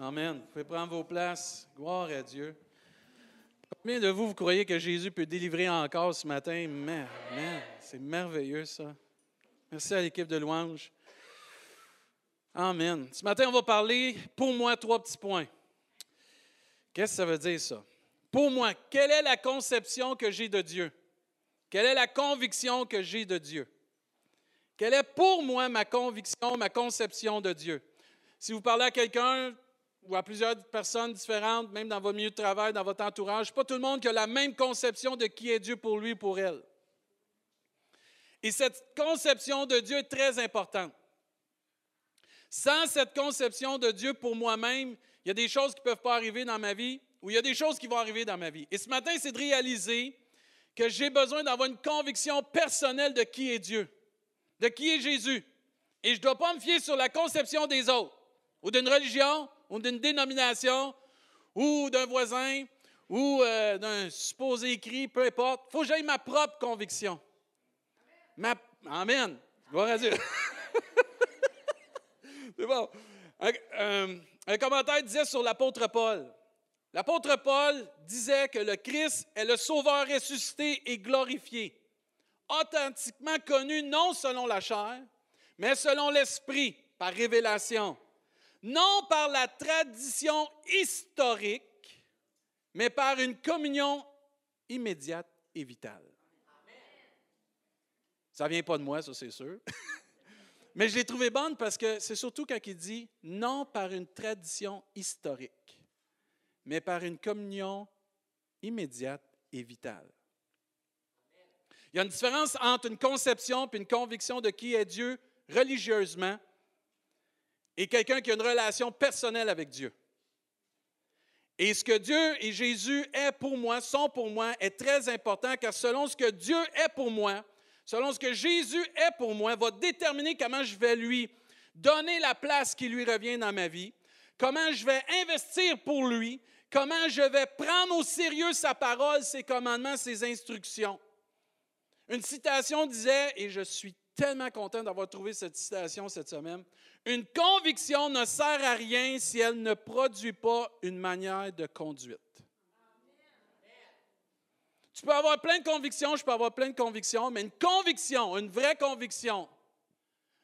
Amen. Vous pouvez prendre vos places. Gloire à Dieu. Combien de vous, croyez que Jésus peut délivrer encore ce matin? Man, c'est merveilleux ça. Merci à l'équipe de louange. Amen. Ce matin, on va parler, pour moi, trois petits points. Qu'est-ce que ça veut dire ça? Pour moi, quelle est la conception que j'ai de Dieu? Quelle est la conviction que j'ai de Dieu? Quelle est pour moi ma conviction, ma conception de Dieu? Si vous parlez à quelqu'un ou à plusieurs personnes différentes, même dans votre milieu de travail, dans votre entourage, pas tout le monde qui a la même conception de qui est Dieu pour lui ou pour elle. Et cette conception de Dieu est très importante. Sans cette conception de Dieu pour moi-même, il y a des choses qui ne peuvent pas arriver dans ma vie ou il y a des choses qui vont arriver dans ma vie. Et ce matin, c'est de réaliser que j'ai besoin d'avoir une conviction personnelle de qui est Dieu, de qui est Jésus. Et je ne dois pas me fier sur la conception des autres, ou d'une religion, ou d'une dénomination, ou d'un voisin, ou euh, d'un supposé écrit, peu importe. Il faut que j'aie ma propre conviction. Amen. Gloire à Dieu. C'est bon. un commentaire disait sur l'apôtre Paul. L'apôtre Paul disait que le Christ est le Sauveur ressuscité et glorifié, authentiquement connu non selon la chair, mais selon l'Esprit, par révélation, non par la tradition historique, mais par une communion immédiate et vitale. Ça ne vient pas de moi, ça c'est sûr. Mais je l'ai trouvé bonne parce que c'est surtout quand il dit non par une tradition historique mais par une communion immédiate et vitale. Il y a une différence entre une conception et une conviction de qui est Dieu religieusement et quelqu'un qui a une relation personnelle avec Dieu. Et ce que Dieu et Jésus est pour moi, sont pour moi, est très important car selon ce que Dieu est pour moi, selon ce que Jésus est pour moi, va déterminer comment je vais lui donner la place qui lui revient dans ma vie, comment je vais investir pour lui, comment je vais prendre au sérieux sa parole, ses commandements, ses instructions. Une citation disait, et je suis tellement content d'avoir trouvé cette citation cette semaine, une conviction ne sert à rien si elle ne produit pas une manière de conduite. Tu peux avoir plein de convictions, je peux avoir plein de convictions, mais une conviction, une vraie conviction,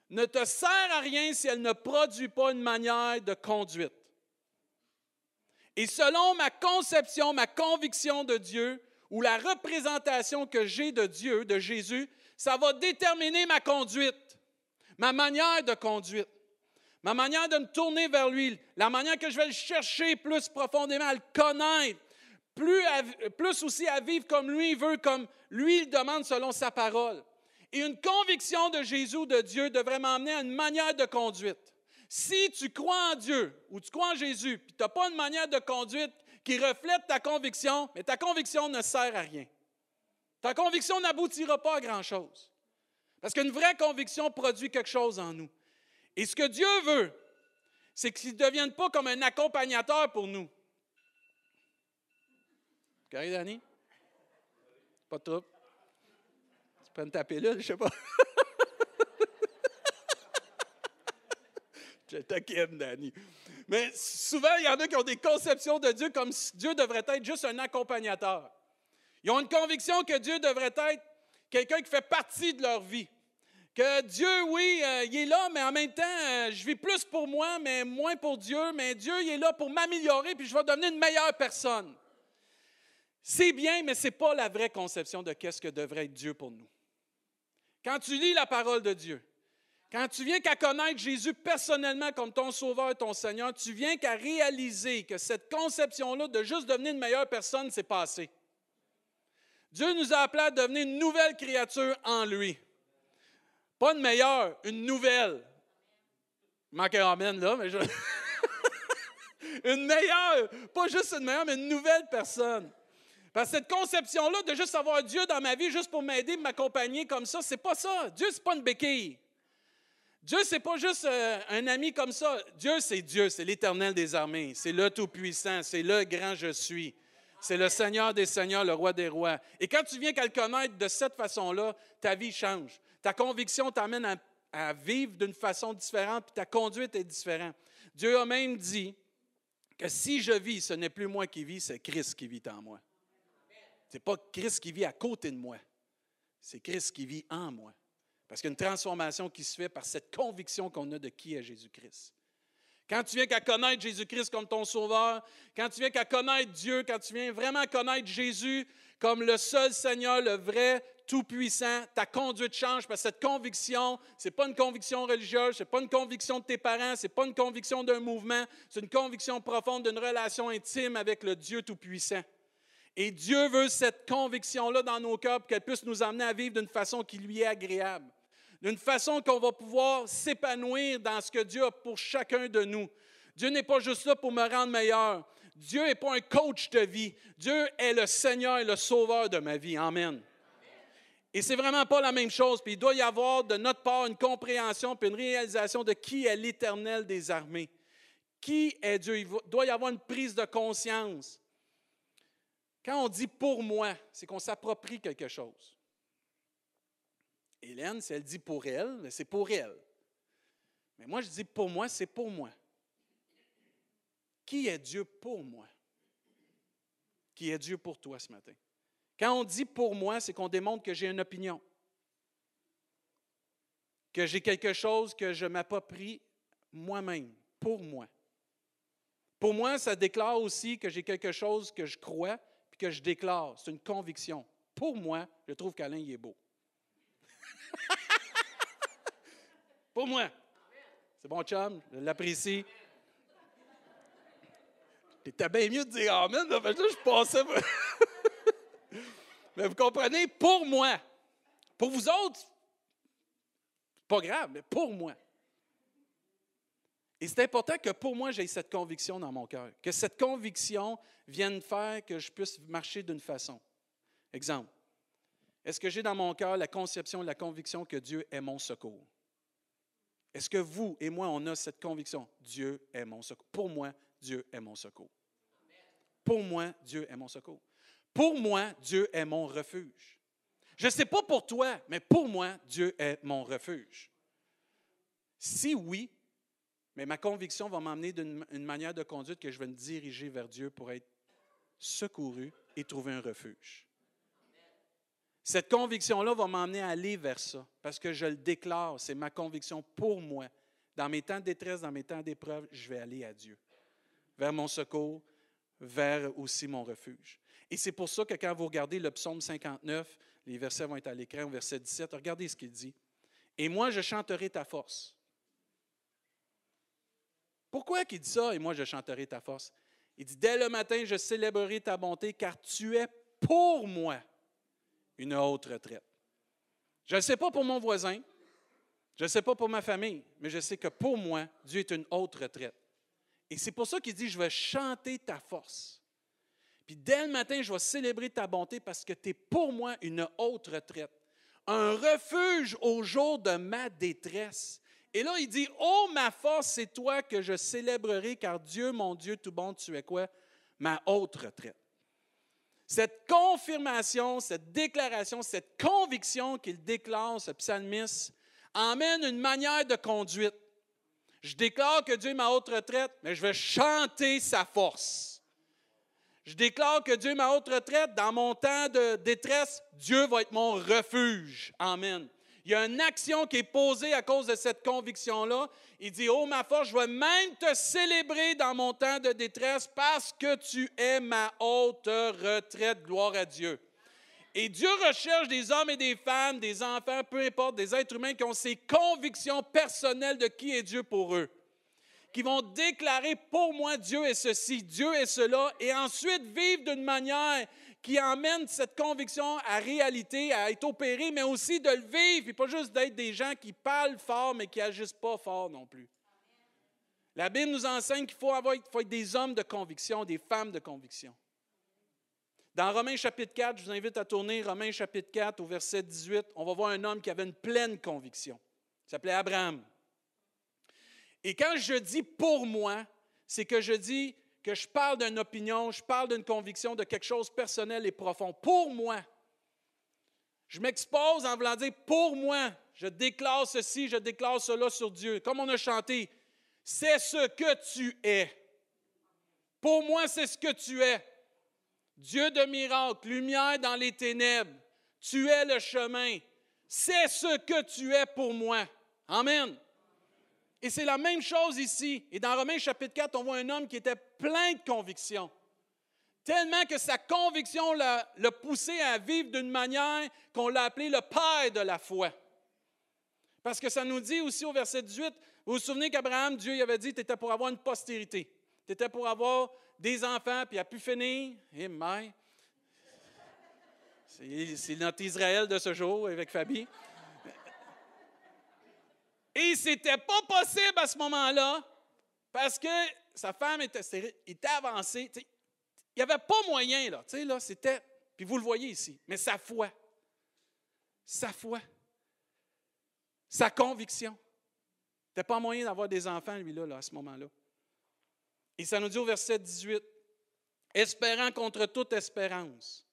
ne te sert à rien si elle ne produit pas une manière de conduite. Et selon ma conception, ma conviction de Dieu, ou la représentation que j'ai de Dieu, de Jésus, ça va déterminer ma conduite, ma manière de conduite, ma manière de me tourner vers lui, la manière que je vais le chercher plus profondément, à le connaître, plus, aussi à vivre comme lui veut, comme lui il demande selon sa parole. Et une conviction de Jésus, de Dieu, devrait m'emmener à une manière de conduite. Si tu crois en Dieu ou tu crois en Jésus, puis tu n'as pas une manière de conduite qui reflète ta conviction, mais ta conviction ne sert à rien. Ta conviction n'aboutira pas à grand-chose. Parce qu'une vraie conviction produit quelque chose en nous. Et ce que Dieu veut, c'est qu'il ne devienne pas comme un accompagnateur pour nous. Correct, Danny? Pas de trouble. Tu me taper là, je sais pas. Je t'inquiète, Danny. Mais souvent, il y en a qui ont des conceptions de Dieu comme si Dieu devrait être juste un accompagnateur. Ils ont une conviction que Dieu devrait être quelqu'un qui fait partie de leur vie. Que Dieu, oui, euh, il est là, mais en même temps, euh, je vis plus pour moi, mais moins pour Dieu. Mais Dieu, il est là pour m'améliorer, puis je vais devenir une meilleure personne. C'est bien, mais ce n'est pas la vraie conception de qu'est-ce que devrait être Dieu pour nous. Quand tu lis la parole de Dieu, quand tu viens qu'à connaître Jésus personnellement comme ton Sauveur et ton Seigneur, tu viens qu'à réaliser que cette conception-là de juste devenir une meilleure personne, c'est passé. Dieu nous a appelés à devenir une nouvelle créature en lui. Pas une meilleure, une nouvelle. Il manque un amen là, mais je... une meilleure, pas juste une meilleure, mais une nouvelle personne. Parce que cette conception-là de juste avoir Dieu dans ma vie, juste pour m'aider, m'accompagner comme ça, c'est pas ça. Dieu, c'est pas une béquille. Dieu, c'est pas juste euh, un ami comme ça. Dieu, c'est Dieu, c'est l'Éternel des armées, c'est le Tout-Puissant, c'est le grand je suis. C'est le Seigneur des Seigneurs, le Roi des Rois. Et quand tu viens qu'à le de cette façon-là, ta vie change. Ta conviction t'amène à, vivre d'une façon différente, puis ta conduite est différente. Dieu a même dit que si je vis, ce n'est plus moi qui vis, c'est Christ qui vit en moi. Ce n'est pas Christ qui vit à côté de moi, c'est Christ qui vit en moi. Parce qu'il y a une transformation qui se fait par cette conviction qu'on a de qui est Jésus-Christ. Quand tu viens qu'à connaître Jésus-Christ comme ton sauveur, quand tu viens qu'à connaître Dieu, quand tu viens vraiment connaître Jésus comme le seul Seigneur, le vrai, tout-puissant, ta conduite change parce que cette conviction, ce n'est pas une conviction religieuse, ce n'est pas une conviction de tes parents, ce n'est pas une conviction d'un mouvement, c'est une conviction profonde d'une relation intime avec le Dieu tout-puissant. Et Dieu veut cette conviction-là dans nos cœurs pour qu'elle puisse nous amener à vivre d'une façon qui lui est agréable d'une façon qu'on va pouvoir s'épanouir dans ce que Dieu a pour chacun de nous. Dieu n'est pas juste là pour me rendre meilleur. Dieu n'est pas un coach de vie. Dieu est le Seigneur et le Sauveur de ma vie. Amen. Et c'est vraiment pas la même chose. Puis il doit y avoir de notre part une compréhension puis une réalisation de qui est l'Éternel des armées. Qui est Dieu? Il doit y avoir une prise de conscience. Quand on dit pour moi, c'est qu'on s'approprie quelque chose. Hélène, si elle dit pour elle, c'est pour elle. Mais moi, je dis pour moi, c'est pour moi. Qui est Dieu pour moi? Qui est Dieu pour toi ce matin? Quand on dit pour moi, c'est qu'on démontre que j'ai une opinion, que j'ai quelque chose que je m'approprie moi-même, pour moi. Pour moi, ça déclare aussi que j'ai quelque chose que je crois puis que je déclare. C'est une conviction. Pour moi, je trouve qu'Alain il est beau. Pour moi. C'est bon, chum, je l'apprécie. T'étais bien mieux de dire Amen, là, je passais. mais vous comprenez, pour moi. Pour vous autres, pas grave, mais pour moi. Et c'est important que pour moi, j'ai cette conviction dans mon cœur, que cette conviction vienne faire que je puisse marcher d'une façon. Exemple, est-ce que j'ai dans mon cœur la conception la conviction que Dieu est mon secours? Est-ce que vous et moi, on a cette conviction? Dieu est mon secours? Pour moi, Dieu est mon secours. Pour moi, Dieu est mon secours. Pour moi, Dieu est mon refuge. Je ne sais pas pour toi, mais pour moi, Dieu est mon refuge. Si oui, mais ma conviction va m'emmener d'une manière de conduite que je vais me diriger vers Dieu pour être secouru et trouver un refuge. Cette conviction-là va m'emmener à aller vers ça, parce que je le déclare, c'est ma conviction pour moi. Dans mes temps de détresse, dans mes temps d'épreuve, je vais aller à Dieu, vers mon secours, vers aussi mon refuge. Et c'est pour ça que quand vous regardez le psaume 59, les versets vont être à l'écran, au verset 17, regardez ce qu'il dit. Et moi, je chanterai ta force. Pourquoi qu'il dit ça, et moi, je chanterai ta force? Il dit, dès le matin, je célébrerai ta bonté, car tu es pour moi une haute retraite. Je ne sais pas pour mon voisin, je ne sais pas pour ma famille, mais je sais que pour moi, Dieu est une haute retraite. Et c'est pour ça qu'il dit, je vais chanter ta force. Puis dès le matin, je vais célébrer ta bonté parce que tu es pour moi une haute retraite, un refuge au jour de ma détresse. Et là, il dit, oh ma force, c'est toi que je célébrerai, car Dieu, mon Dieu, tout bon, tu es quoi? Ma haute retraite. Cette confirmation, cette déclaration, cette conviction qu'il déclare, ce psalmiste, emmène une manière de conduite. Je déclare que Dieu est ma haute retraite, mais je vais chanter sa force. Je déclare que Dieu est ma haute retraite. Dans mon temps de détresse, Dieu va être mon refuge. Amen. Il y a une action qui est posée à cause de cette conviction-là. Il dit, oh ma force, je vais même te célébrer dans mon temps de détresse parce que tu es ma haute retraite. Gloire à Dieu. Et Dieu recherche des hommes et des femmes, des enfants, peu importe, des êtres humains qui ont ces convictions personnelles de qui est Dieu pour eux. Qui vont déclarer pour moi Dieu est ceci, Dieu est cela, et ensuite vivre d'une manière qui emmène cette conviction à réalité, à être opérée, mais aussi de le vivre, et pas juste d'être des gens qui parlent fort, mais qui n'agissent pas fort non plus. La Bible nous enseigne qu'il faut, avoir, faut être des hommes de conviction, des femmes de conviction. Dans Romains chapitre 4, je vous invite à tourner Romains chapitre 4 au verset 18, on va voir un homme qui avait une pleine conviction. Il s'appelait Abraham. Et quand je dis pour moi, c'est que je dis que je parle d'une opinion, je parle d'une conviction, de quelque chose personnel et profond. Pour moi, je m'expose en voulant dire pour moi, je déclare ceci, je déclare cela sur Dieu. Comme on a chanté, c'est ce que tu es. Pour moi, c'est ce que tu es. Dieu de miracle, lumière dans les ténèbres. Tu es le chemin. C'est ce que tu es pour moi. Amen. Et c'est la même chose ici. Et dans Romains chapitre 4, on voit un homme qui était plein de conviction. Tellement que sa conviction l'a poussé à vivre d'une manière qu'on l'a appelé le père de la foi. Parce que ça nous dit aussi au verset 18, vous vous souvenez qu'Abraham, Dieu lui avait dit, tu étais pour avoir une postérité. Tu étais pour avoir des enfants, puis il a pu finir. Eh, mais, c'est notre Israël de ce jour avec Fabi. Et c'était pas possible à ce moment-là parce que sa femme était, était avancée. il n'y avait pas moyen, là. là c'était, puis vous le voyez ici, mais sa foi. Sa foi. Sa conviction. Il n'était pas moyen d'avoir des enfants, lui, là, là à ce moment-là. Et ça nous dit au verset 18, espérant contre toute espérance,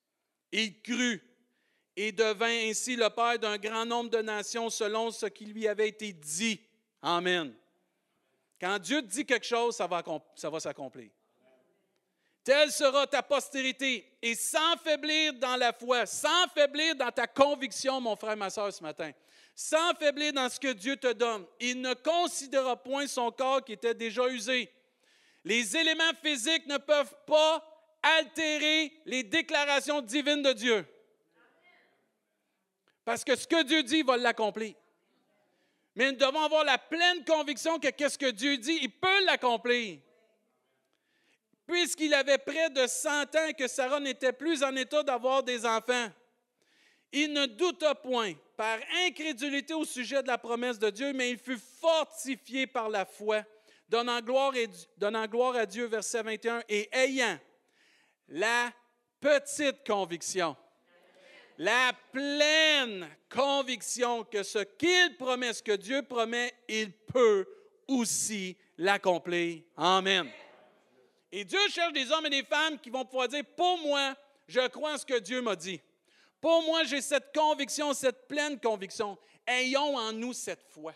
il crut et devint ainsi le père d'un grand nombre de nations selon ce qui lui avait été dit. Amen. Quand Dieu dit quelque chose, ça va, ça va s'accomplir. Telle sera ta postérité. Et sans faiblir dans la foi, sans faiblir dans ta conviction, mon frère, ma soeur, ce matin, sans faiblir dans ce que Dieu te donne, il ne considérera point son corps qui était déjà usé. Les éléments physiques ne peuvent pas altérer les déclarations divines de Dieu. Parce que ce que Dieu dit, il va l'accomplir. Mais nous devons avoir la pleine conviction que qu'est-ce que Dieu dit, il peut l'accomplir. Puisqu'il avait près de 100 ans et que Sarah n'était plus en état d'avoir des enfants, il ne douta point par incrédulité au sujet de la promesse de Dieu, mais il fut fortifié par la foi, gloire, donnant gloire à Dieu, verset 21, et ayant la petite conviction la pleine conviction que ce qu'il promet, ce que Dieu promet, il peut aussi l'accomplir. Amen. Et Dieu cherche des hommes et des femmes qui vont pouvoir dire, pour moi, je crois en ce que Dieu m'a dit. Pour moi, j'ai cette conviction, cette pleine conviction. Ayons en nous cette foi.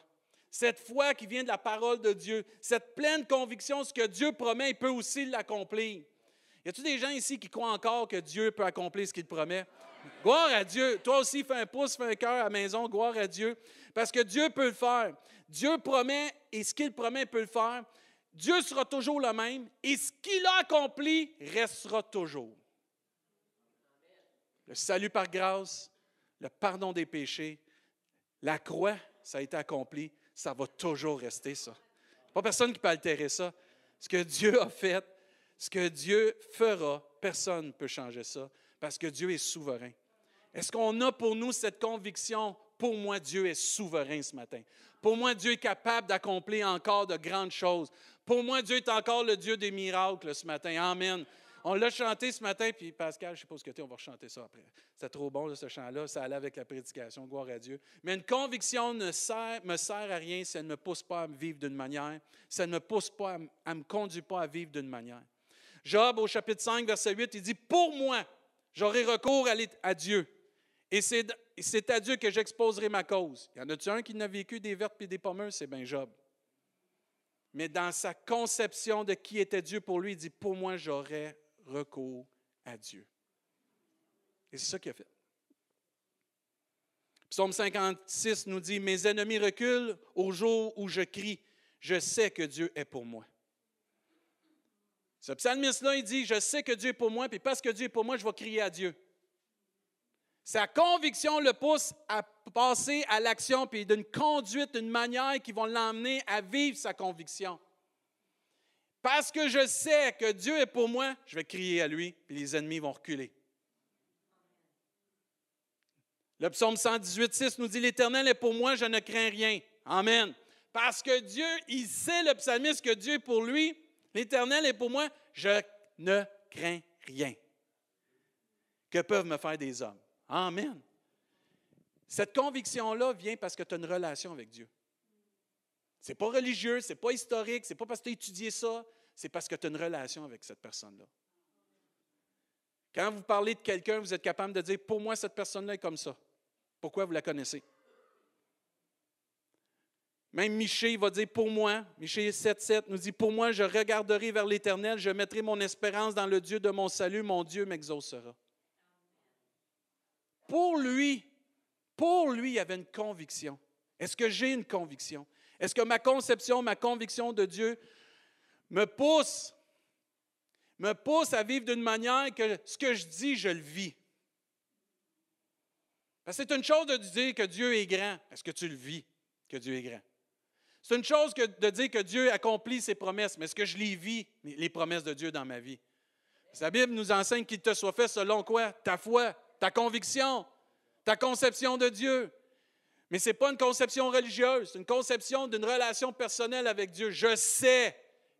Cette foi qui vient de la parole de Dieu. Cette pleine conviction, ce que Dieu promet, il peut aussi l'accomplir. Y a-t-il des gens ici qui croient encore que Dieu peut accomplir ce qu'il promet? Gloire à Dieu. Toi aussi, fais un pouce, fais un cœur à la maison. Gloire à Dieu. Parce que Dieu peut le faire. Dieu promet et ce qu'il promet peut le faire. Dieu sera toujours le même et ce qu'il a accompli restera toujours. Le salut par grâce, le pardon des péchés, la croix, ça a été accompli, ça va toujours rester ça. Pas personne qui peut altérer ça. Ce que Dieu a fait, ce que Dieu fera, personne ne peut changer ça parce que Dieu est souverain. Est-ce qu'on a pour nous cette conviction? Pour moi, Dieu est souverain ce matin. Pour moi, Dieu est capable d'accomplir encore de grandes choses. Pour moi, Dieu est encore le Dieu des miracles ce matin. Amen. On l'a chanté ce matin, puis Pascal, je ce que tu on va chanter ça après. C'est trop bon, ce chant-là. Ça allait avec la prédication, gloire à Dieu. Mais une conviction ne me sert à rien si elle ne me pousse pas à me vivre d'une manière, si elle ne me pousse pas, à me conduit pas à vivre d'une manière. Job, au chapitre 5, verset 8, il dit Pour moi, j'aurai recours à, Dieu. Et c'est à Dieu que j'exposerai ma cause. Il y en a-tu un qui n'a vécu des vertes et des pommeurs? C'est bien Job. Mais dans sa conception de qui était Dieu pour lui, il dit Pour moi, j'aurai recours à Dieu. Et c'est ça qu'il a fait. Psaume 56 nous dit Mes ennemis reculent au jour où je crie. Je sais que Dieu est pour moi. Ce psalmiste-là, il dit, je sais que Dieu est pour moi, puis parce que Dieu est pour moi, je vais crier à Dieu. Sa conviction le pousse à passer à l'action, puis d'une conduite, d'une manière qui vont l'emmener à vivre sa conviction. Parce que je sais que Dieu est pour moi, je vais crier à lui, puis les ennemis vont reculer. Le psaume 118, 6 nous dit L'Éternel est pour moi, je ne crains rien. Amen. Parce que Dieu, il sait, le psalmiste, que Dieu est pour lui, L'Éternel est pour moi, je ne crains rien. Que peuvent me faire des hommes? Amen. Cette conviction-là vient parce que tu as une relation avec Dieu. Ce n'est pas religieux, ce n'est pas historique, ce n'est pas parce que tu as étudié ça, c'est parce que tu as une relation avec cette personne-là. Quand vous parlez de quelqu'un, vous êtes capable de dire, pour moi, cette personne-là est comme ça. Pourquoi vous la connaissez? Même Michée va dire pour moi, Michée 7,7 nous dit Pour moi, je regarderai vers l'Éternel, je mettrai mon espérance dans le Dieu de mon salut, mon Dieu m'exaucera. Pour lui, pour lui, il y avait une conviction. Est-ce que j'ai une conviction? Est-ce que ma conception, ma conviction de Dieu me pousse, me pousse à vivre d'une manière que ce que je dis, je le vis? c'est une chose de dire que Dieu est grand. Est-ce que tu le vis, que Dieu est grand? C'est une chose de dire que Dieu accomplit ses promesses, mais est-ce que je les vis, les promesses de Dieu dans ma vie? La Bible nous enseigne qu'il te soit fait selon quoi? Ta foi, ta conviction, ta conception de Dieu. Mais ce n'est pas une conception religieuse, c'est une conception d'une relation personnelle avec Dieu. Je sais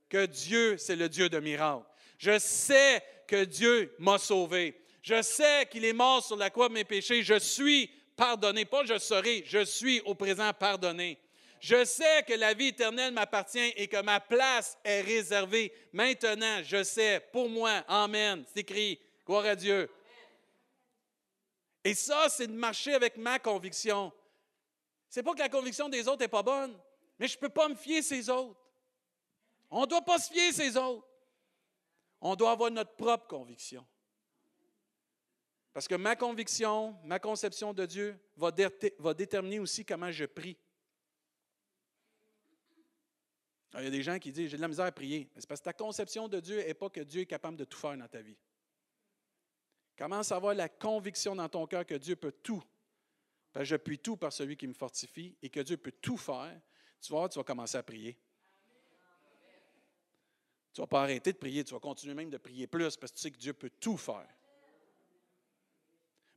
que Dieu, c'est le Dieu de miracles. Je sais que Dieu m'a sauvé. Je sais qu'il est mort sur la croix de mes péchés. Je suis pardonné. Pas je serai, je suis au présent pardonné. Je sais que la vie éternelle m'appartient et que ma place est réservée. Maintenant, je sais, pour moi, Amen. C'est écrit. Gloire à Dieu. Et ça, c'est de marcher avec ma conviction. C'est pas que la conviction des autres n'est pas bonne, mais je ne peux pas me fier ces autres. On ne doit pas se fier ces autres. On doit avoir notre propre conviction. Parce que ma conviction, ma conception de Dieu va, va déterminer aussi comment je prie. Il y a des gens qui disent J'ai de la misère à prier. C'est parce que ta conception de Dieu n'est pas que Dieu est capable de tout faire dans ta vie. Commence à avoir la conviction dans ton cœur que Dieu peut tout? Je puis tout par celui qui me fortifie et que Dieu peut tout faire. Tu vas tu vas commencer à prier. Tu ne vas pas arrêter de prier, tu vas continuer même de prier plus parce que tu sais que Dieu peut tout faire.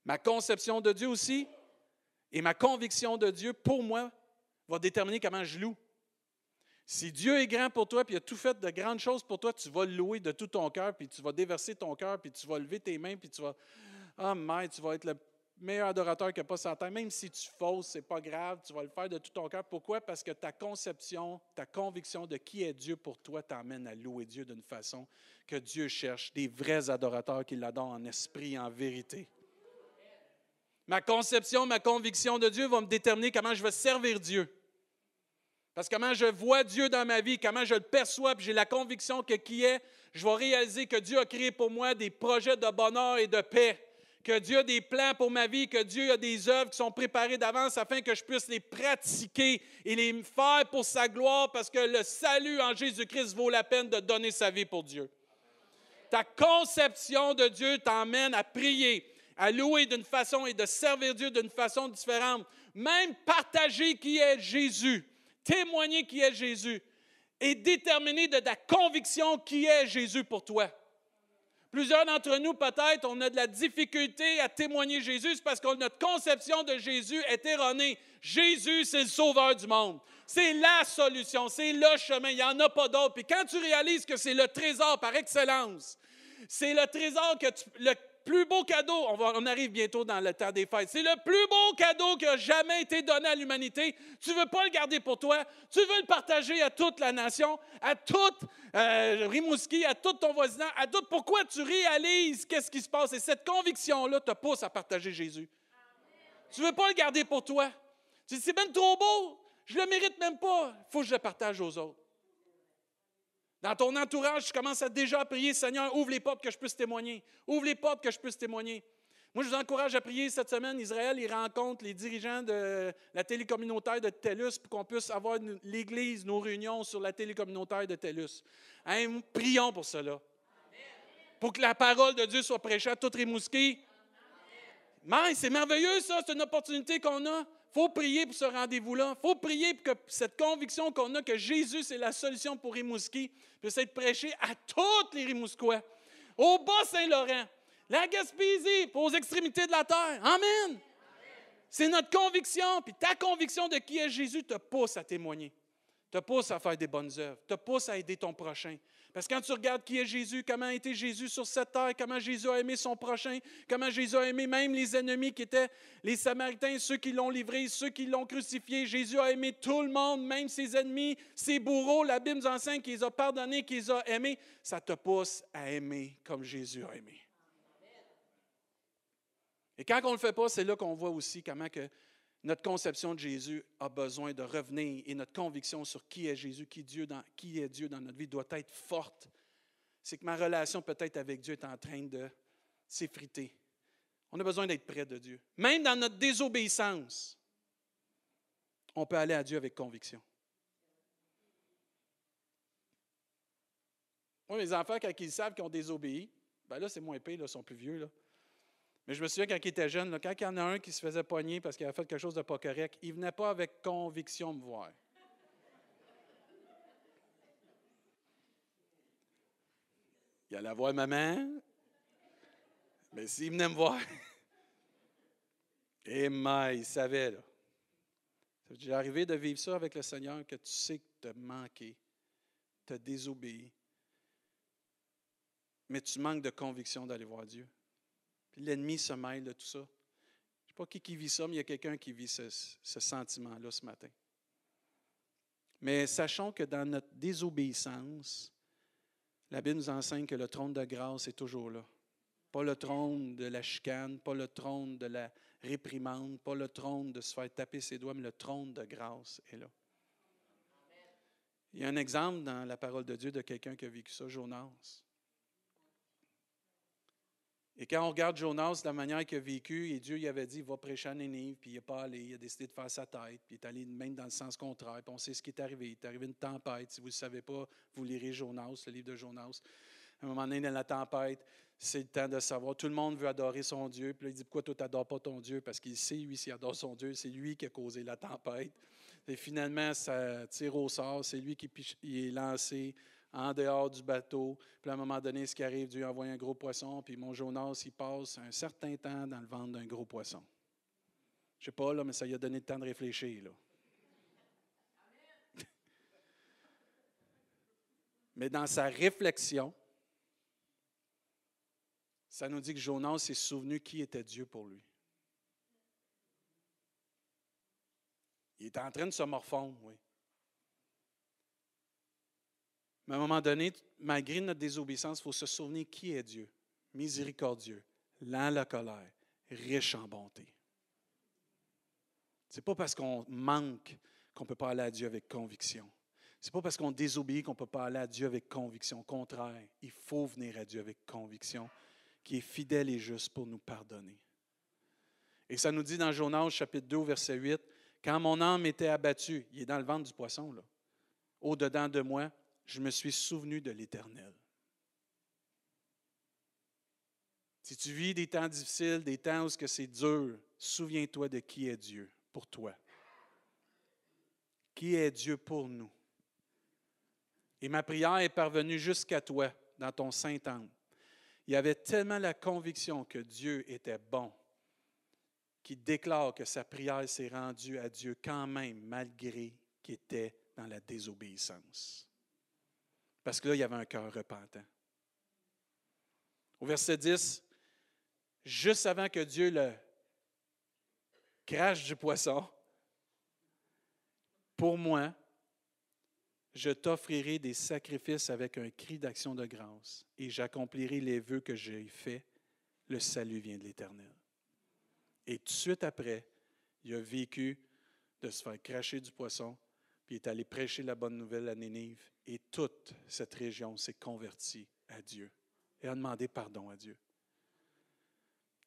Ma conception de Dieu aussi et ma conviction de Dieu, pour moi, va déterminer comment je loue. Si Dieu est grand pour toi, puis il a tout fait de grandes choses pour toi, tu vas le louer de tout ton cœur, puis tu vas déverser ton cœur, puis tu vas lever tes mains, puis tu vas, ah, oh, tu vas être le meilleur adorateur qui a pas terre. Même si tu fausses, c'est pas grave, tu vas le faire de tout ton cœur. Pourquoi? Parce que ta conception, ta conviction de qui est Dieu pour toi t'amène à louer Dieu d'une façon que Dieu cherche des vrais adorateurs qui l'adorent en esprit, en vérité. Ma conception, ma conviction de Dieu va me déterminer comment je vais servir Dieu. Parce que comment je vois Dieu dans ma vie, comment je le perçois, puis j'ai la conviction que qui est, je vais réaliser que Dieu a créé pour moi des projets de bonheur et de paix, que Dieu a des plans pour ma vie, que Dieu a des œuvres qui sont préparées d'avance afin que je puisse les pratiquer et les faire pour sa gloire, parce que le salut en Jésus-Christ vaut la peine de donner sa vie pour Dieu. Ta conception de Dieu t'emmène à prier, à louer d'une façon et de servir Dieu d'une façon différente. Même partager qui est Jésus, témoigner qui est Jésus et déterminer de ta conviction qui est Jésus pour toi. Plusieurs d'entre nous, peut-être, on a de la difficulté à témoigner Jésus, parce que notre conception de Jésus est erronée. Jésus, c'est le sauveur du monde. C'est la solution, c'est le chemin, il n'y en a pas d'autre. Puis quand tu réalises que c'est le trésor par excellence, c'est le trésor que tu, plus beau cadeau, on, arrive bientôt dans le temps des fêtes, c'est le plus beau cadeau qui a jamais été donné à l'humanité. Tu ne veux pas le garder pour toi, tu veux le partager à toute la nation, à toute euh, Rimouski, à tout ton voisinage, à tout. Pourquoi tu réalises qu'est-ce qui se passe? Et cette conviction-là te pousse à partager Jésus. Tu ne veux pas le garder pour toi. Tu dis, c'est bien trop beau, je ne le mérite même pas, il faut que je le partage aux autres. Dans ton entourage, tu commences à déjà prier, Seigneur, ouvre les portes que je puisse témoigner. Ouvre les portes que je puisse témoigner. Moi, je vous encourage à prier cette semaine. Israël, il rencontre les dirigeants de la télécommunautaire de TELUS pour qu'on puisse avoir l'Église, nos réunions sur la télécommunautaire de TELUS. Hein, prions pour cela. Pour que la parole de Dieu soit prêchée à toutes les mousquets. Mais c'est merveilleux, ça. C'est une opportunité qu'on a faut prier pour ce rendez-vous-là. Faut prier pour que cette conviction qu'on a que Jésus, c'est la solution pour Rimouski, puisse être prêchée à toutes les Rimousquois, au Bas-Saint-Laurent, la Gaspésie, aux extrémités de la terre. Amen. C'est notre conviction. Puis ta conviction de qui est Jésus te pousse à témoigner, te pousse à faire des bonnes œuvres, te pousse à aider ton prochain, parce que quand tu regardes qui est Jésus, comment a été Jésus sur cette terre, comment Jésus a aimé son prochain, comment Jésus a aimé même les ennemis qui étaient les Samaritains, ceux qui l'ont livré, ceux qui l'ont crucifié. Jésus a aimé tout le monde, même ses ennemis, ses bourreaux. La Bible nous enseigne qu'il a pardonnés, qu'il a aimés. Ça te pousse à aimer comme Jésus a aimé. Et quand on ne le fait pas, c'est là qu'on voit aussi comment que notre conception de Jésus a besoin de revenir et notre conviction sur qui est Jésus, qui, est Dieu dans notre vie doit être forte. C'est que ma relation peut-être avec Dieu est en train de s'effriter. On a besoin d'être près de Dieu. Même dans notre désobéissance, on peut aller à Dieu avec conviction. Moi, mes enfants, quand ils savent qu'ils ont désobéi, ben là, c'est moins pire, ils sont plus vieux. Là. Mais je me souviens quand ils étaient jeunes, quand il y en a un qui se faisait poigner parce qu'il avait fait quelque chose de pas correct, il ne venait pas avec conviction me voir. Il allait voir maman, mais s'il venait me voir, et eh, mais il savait, là. J'ai arrivé de vivre ça avec le Seigneur, que tu sais que tu as manqué, tu as désobéi, mais tu manques de conviction d'aller voir Dieu. L'ennemi se mêle de tout ça. Je ne sais pas qui, qui vit ça, mais il y a quelqu'un qui vit ce, ce sentiment-là ce matin. Mais sachons que dans notre désobéissance, la Bible nous enseigne que le trône de grâce est toujours là. Pas le trône de la chicane, pas le trône de la réprimande, pas le trône de se faire taper ses doigts, mais le trône de grâce est là. Il y a un exemple dans la parole de Dieu de quelqu'un qui a vécu ça, Jonas. Et quand on regarde Jonas, la manière qu'il a vécu, et Dieu lui avait dit, va prêcher à Nénive, puis il n'est pas allé, il a décidé de faire sa tête, puis il est allé même dans le sens contraire, puis on sait ce qui est arrivé. Il est arrivé une tempête. Si vous ne le savez pas, vous lirez Jonas, le livre de Jonas. À un moment donné, dans la tempête, c'est le temps de savoir. Tout le monde veut adorer son Dieu. Puis là, il dit Pourquoi toi, tu n'adores pas ton Dieu? Parce qu'il sait, lui, s'il adore son Dieu, c'est lui qui a causé la tempête. Et finalement, ça tire au sort. C'est lui qui est lancé en dehors du bateau. Puis à un moment donné, ce qui arrive, Dieu envoie un gros poisson. Puis mon Jonas, il passe un certain temps dans le ventre d'un gros poisson. Je ne sais pas, là, mais ça lui a donné le temps de réfléchir. Mais dans sa réflexion, ça nous dit que Jonas s'est souvenu qui était Dieu pour lui. Il est en train de se morfondre, oui. Mais à un moment donné, malgré notre désobéissance, il faut se souvenir qui est Dieu. Miséricordieux, lent la colère, riche en bonté. Ce n'est pas parce qu'on manque qu'on peut pas aller à Dieu avec conviction. Ce n'est pas parce qu'on désobéit qu'on peut pas aller à Dieu avec conviction. Au contraire, il faut venir à Dieu avec conviction qui est fidèle et juste pour nous pardonner. Et ça nous dit dans Jonas chapitre 2 verset 8, quand mon âme était abattue, il est dans le ventre du poisson, là, au-dedans de moi, je me suis souvenu de l'Éternel. Si tu vis des temps difficiles, des temps où c'est dur, souviens-toi de qui est Dieu pour toi. Qui est Dieu pour nous? Et ma prière est parvenue jusqu'à toi dans ton Saint-Angle. Il avait tellement la conviction que Dieu était bon qu'il déclare que sa prière s'est rendue à Dieu quand même, malgré qu'il était dans la désobéissance. Parce que là, il y avait un cœur repentant. Au verset 10, juste avant que Dieu le crache du poisson, pour moi, je t'offrirai des sacrifices avec un cri d'action de grâce, et j'accomplirai les vœux que j'ai faits. Le salut vient de l'Éternel. Et tout de suite après, il a vécu de se faire cracher du poisson, puis il est allé prêcher la bonne nouvelle à Nénive, et toute cette région s'est convertie à Dieu et a demandé pardon à Dieu.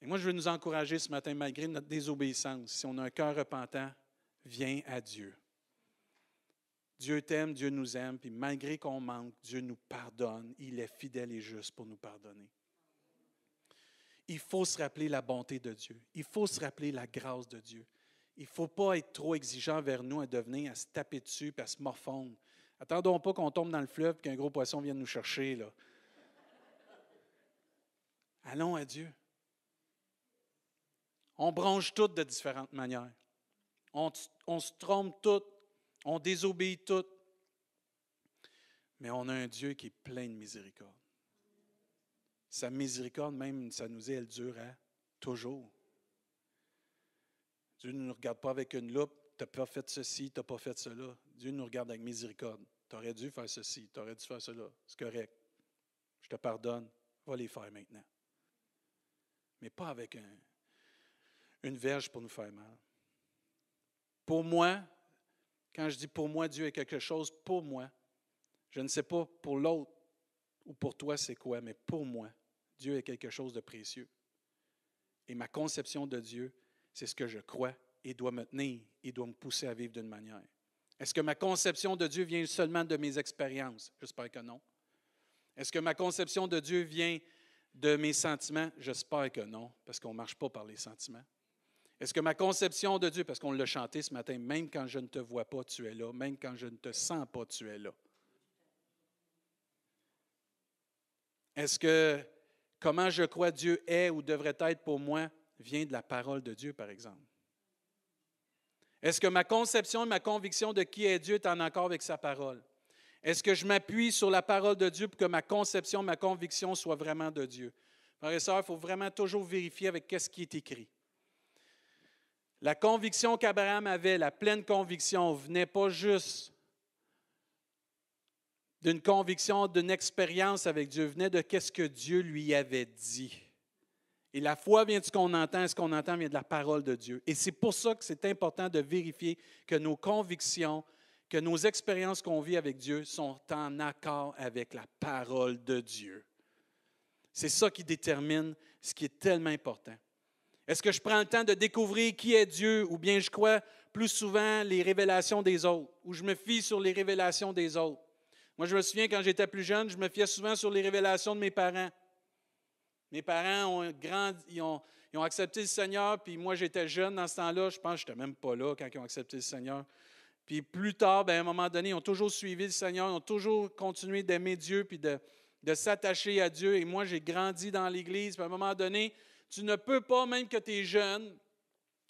Et moi, je veux nous encourager ce matin, malgré notre désobéissance, si on a un cœur repentant, viens à Dieu. Dieu t'aime, Dieu nous aime, puis malgré qu'on manque, Dieu nous pardonne. Il est fidèle et juste pour nous pardonner. Il faut se rappeler la bonté de Dieu. Il faut se rappeler la grâce de Dieu. Il ne faut pas être trop exigeant vers nous à devenir, à se taper dessus, à se morfondre. Attendons pas qu'on tombe dans le fleuve et qu'un gros poisson vienne nous chercher. Allons à Dieu. On bronche toutes de différentes manières. On, se trompe toutes on désobéit tout. Mais on a un Dieu qui est plein de miséricorde. Sa miséricorde, même, ça nous est, elle dure toujours. Dieu ne nous regarde pas avec une loupe. Tu n'as pas fait ceci, tu n'as pas fait cela. Dieu nous regarde avec miséricorde. Tu aurais dû faire ceci, tu aurais dû faire cela. C'est correct. Je te pardonne. Va les faire maintenant. Mais pas avec une verge pour nous faire mal. Pour moi, quand je dis pour moi, Dieu est quelque chose, pour moi, je ne sais pas pour l'autre ou pour toi c'est quoi, mais pour moi, Dieu est quelque chose de précieux. Et ma conception de Dieu, c'est ce que je crois et doit me tenir et doit me pousser à vivre d'une manière. Est-ce que ma conception de Dieu vient seulement de mes expériences? J'espère que non. Est-ce que ma conception de Dieu vient de mes sentiments? J'espère que non, parce qu'on ne marche pas par les sentiments. Est-ce que ma conception de Dieu, parce qu'on l'a chanté ce matin, même quand je ne te vois pas, tu es là, même quand je ne te sens pas, tu es là. Est-ce que comment je crois Dieu est ou devrait être pour moi vient de la parole de Dieu, par exemple? Est-ce que ma conception et ma conviction de qui est Dieu est en accord avec sa parole? Est-ce que je m'appuie sur la parole de Dieu pour que ma conception, ma conviction soit vraiment de Dieu? Frères et sœurs, il faut vraiment toujours vérifier avec qu'est-ce qui est écrit. La conviction qu'Abraham avait, la pleine conviction, venait pas juste d'une conviction, d'une expérience avec Dieu, venait de qu'est-ce que Dieu lui avait dit. Et la foi vient de ce qu'on entend, et ce qu'on entend vient de la parole de Dieu. Et c'est pour ça que c'est important de vérifier que nos convictions, que nos expériences qu'on vit avec Dieu sont en accord avec la parole de Dieu. C'est ça qui détermine ce qui est tellement important. Est-ce que je prends le temps de découvrir qui est Dieu ou bien je crois plus souvent les révélations des autres ou je me fie sur les révélations des autres? Moi, je me souviens quand j'étais plus jeune, je me fiais souvent sur les révélations de mes parents. Mes parents ont, ont, accepté le Seigneur, puis moi j'étais jeune dans ce temps-là, je pense que je n'étais même pas là quand ils ont accepté le Seigneur. Puis plus tard, ben, à un moment donné, ils ont toujours suivi le Seigneur, ils ont toujours continué d'aimer Dieu, puis de, de s'attacher à Dieu. Et moi, j'ai grandi dans l'Église, puis à un moment donné, tu ne peux pas, même que tu es jeune,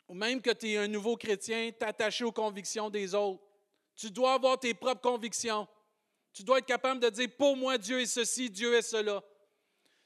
ou même que tu es un nouveau chrétien, t'attacher aux convictions des autres. Tu dois avoir tes propres convictions. Tu dois être capable de dire, pour moi, Dieu est ceci, Dieu est cela.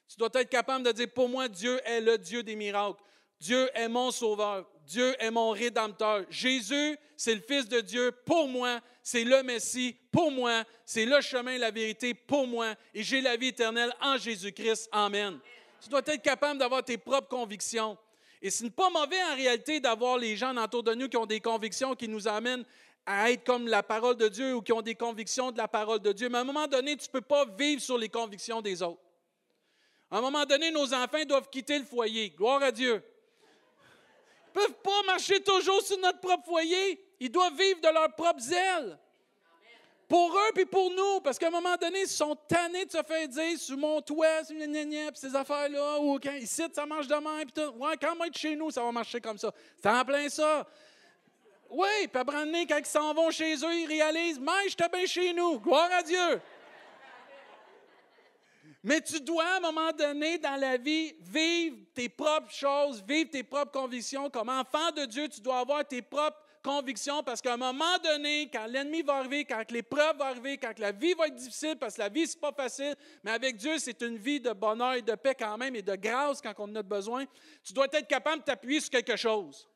Tu dois être capable de dire, pour moi, Dieu est le Dieu des miracles. Dieu est mon sauveur. Dieu est mon rédempteur. Jésus, c'est le Fils de Dieu. Pour moi, c'est le Messie. Pour moi, c'est le chemin, la vérité. Pour moi, et j'ai la vie éternelle en Jésus-Christ. Amen. Tu dois être capable d'avoir tes propres convictions. Et ce n'est pas mauvais en réalité d'avoir les gens autour de nous qui ont des convictions qui nous amènent à être comme la parole de Dieu ou qui ont des convictions de la parole de Dieu. Mais à un moment donné, tu ne peux pas vivre sur les convictions des autres. À un moment donné, nos enfants doivent quitter le foyer. Gloire à Dieu. Ils ne peuvent pas marcher toujours sur notre propre foyer. Ils doivent vivre de leur propre zèle. Pour eux puis pour nous, parce qu'à un moment donné, ils sont tannés de se faire dire sur mon toit, sur puis ces affaires-là, ou quand ici, ça marche demain, puis. Ouais, quand même chez nous, ça va marcher comme ça. C'est en plein ça. Oui, puis à Brandon, quand ils s'en vont chez eux, ils réalisent, mais j'étais bien chez nous. Gloire à Dieu. Mais tu dois, à un moment donné, dans la vie, vivre tes propres choses, vivre tes propres convictions. Comme enfant de Dieu, tu dois avoir tes propres convictions parce qu'à un moment donné, quand l'ennemi va arriver, quand l'épreuve va arriver, quand la vie va être difficile, parce que la vie, ce n'est pas facile, mais avec Dieu, c'est une vie de bonheur et de paix quand même et de grâce quand on en a besoin, tu dois être capable de t'appuyer sur quelque chose.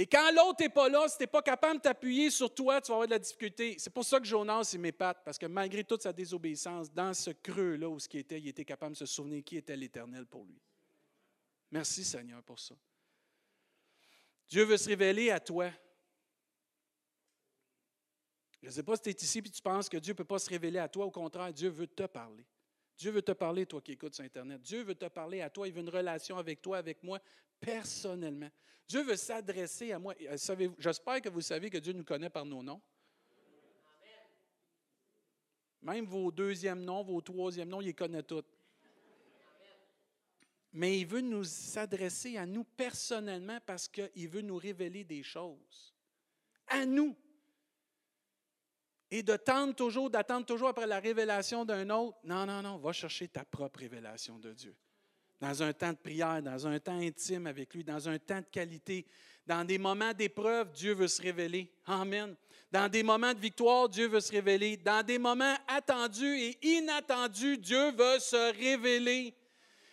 Et quand l'autre n'est pas là, si tu n'es pas capable de t'appuyer sur toi, tu vas avoir de la difficulté. C'est pour ça que Jonas, il m'épate, parce que malgré toute sa désobéissance, dans ce creux-là où ce qui était, il était capable de se souvenir qui était l'Éternel pour lui. Merci Seigneur pour ça. Dieu veut se révéler à toi. Je ne sais pas si tu es ici et tu penses que Dieu ne peut pas se révéler à toi. Au contraire, Dieu veut te parler. Dieu veut te parler, toi qui écoutes sur Internet. Dieu veut te parler à toi. Il veut une relation avec toi, avec moi, personnellement. Dieu veut s'adresser à moi. Euh, j'espère que vous savez que Dieu nous connaît par nos noms. Même vos deuxièmes noms, vos troisièmes noms, il les connaît tous. Mais il veut nous s'adresser à nous personnellement parce qu'il veut nous révéler des choses. À nous. Et de tendre toujours, d'attendre toujours après la révélation d'un autre. Non, non, non, va chercher ta propre révélation de Dieu dans un temps de prière, dans un temps intime avec lui, dans un temps de qualité. Dans des moments d'épreuve, Dieu veut se révéler. Amen. Dans des moments de victoire, Dieu veut se révéler. Dans des moments attendus et inattendus, Dieu veut se révéler.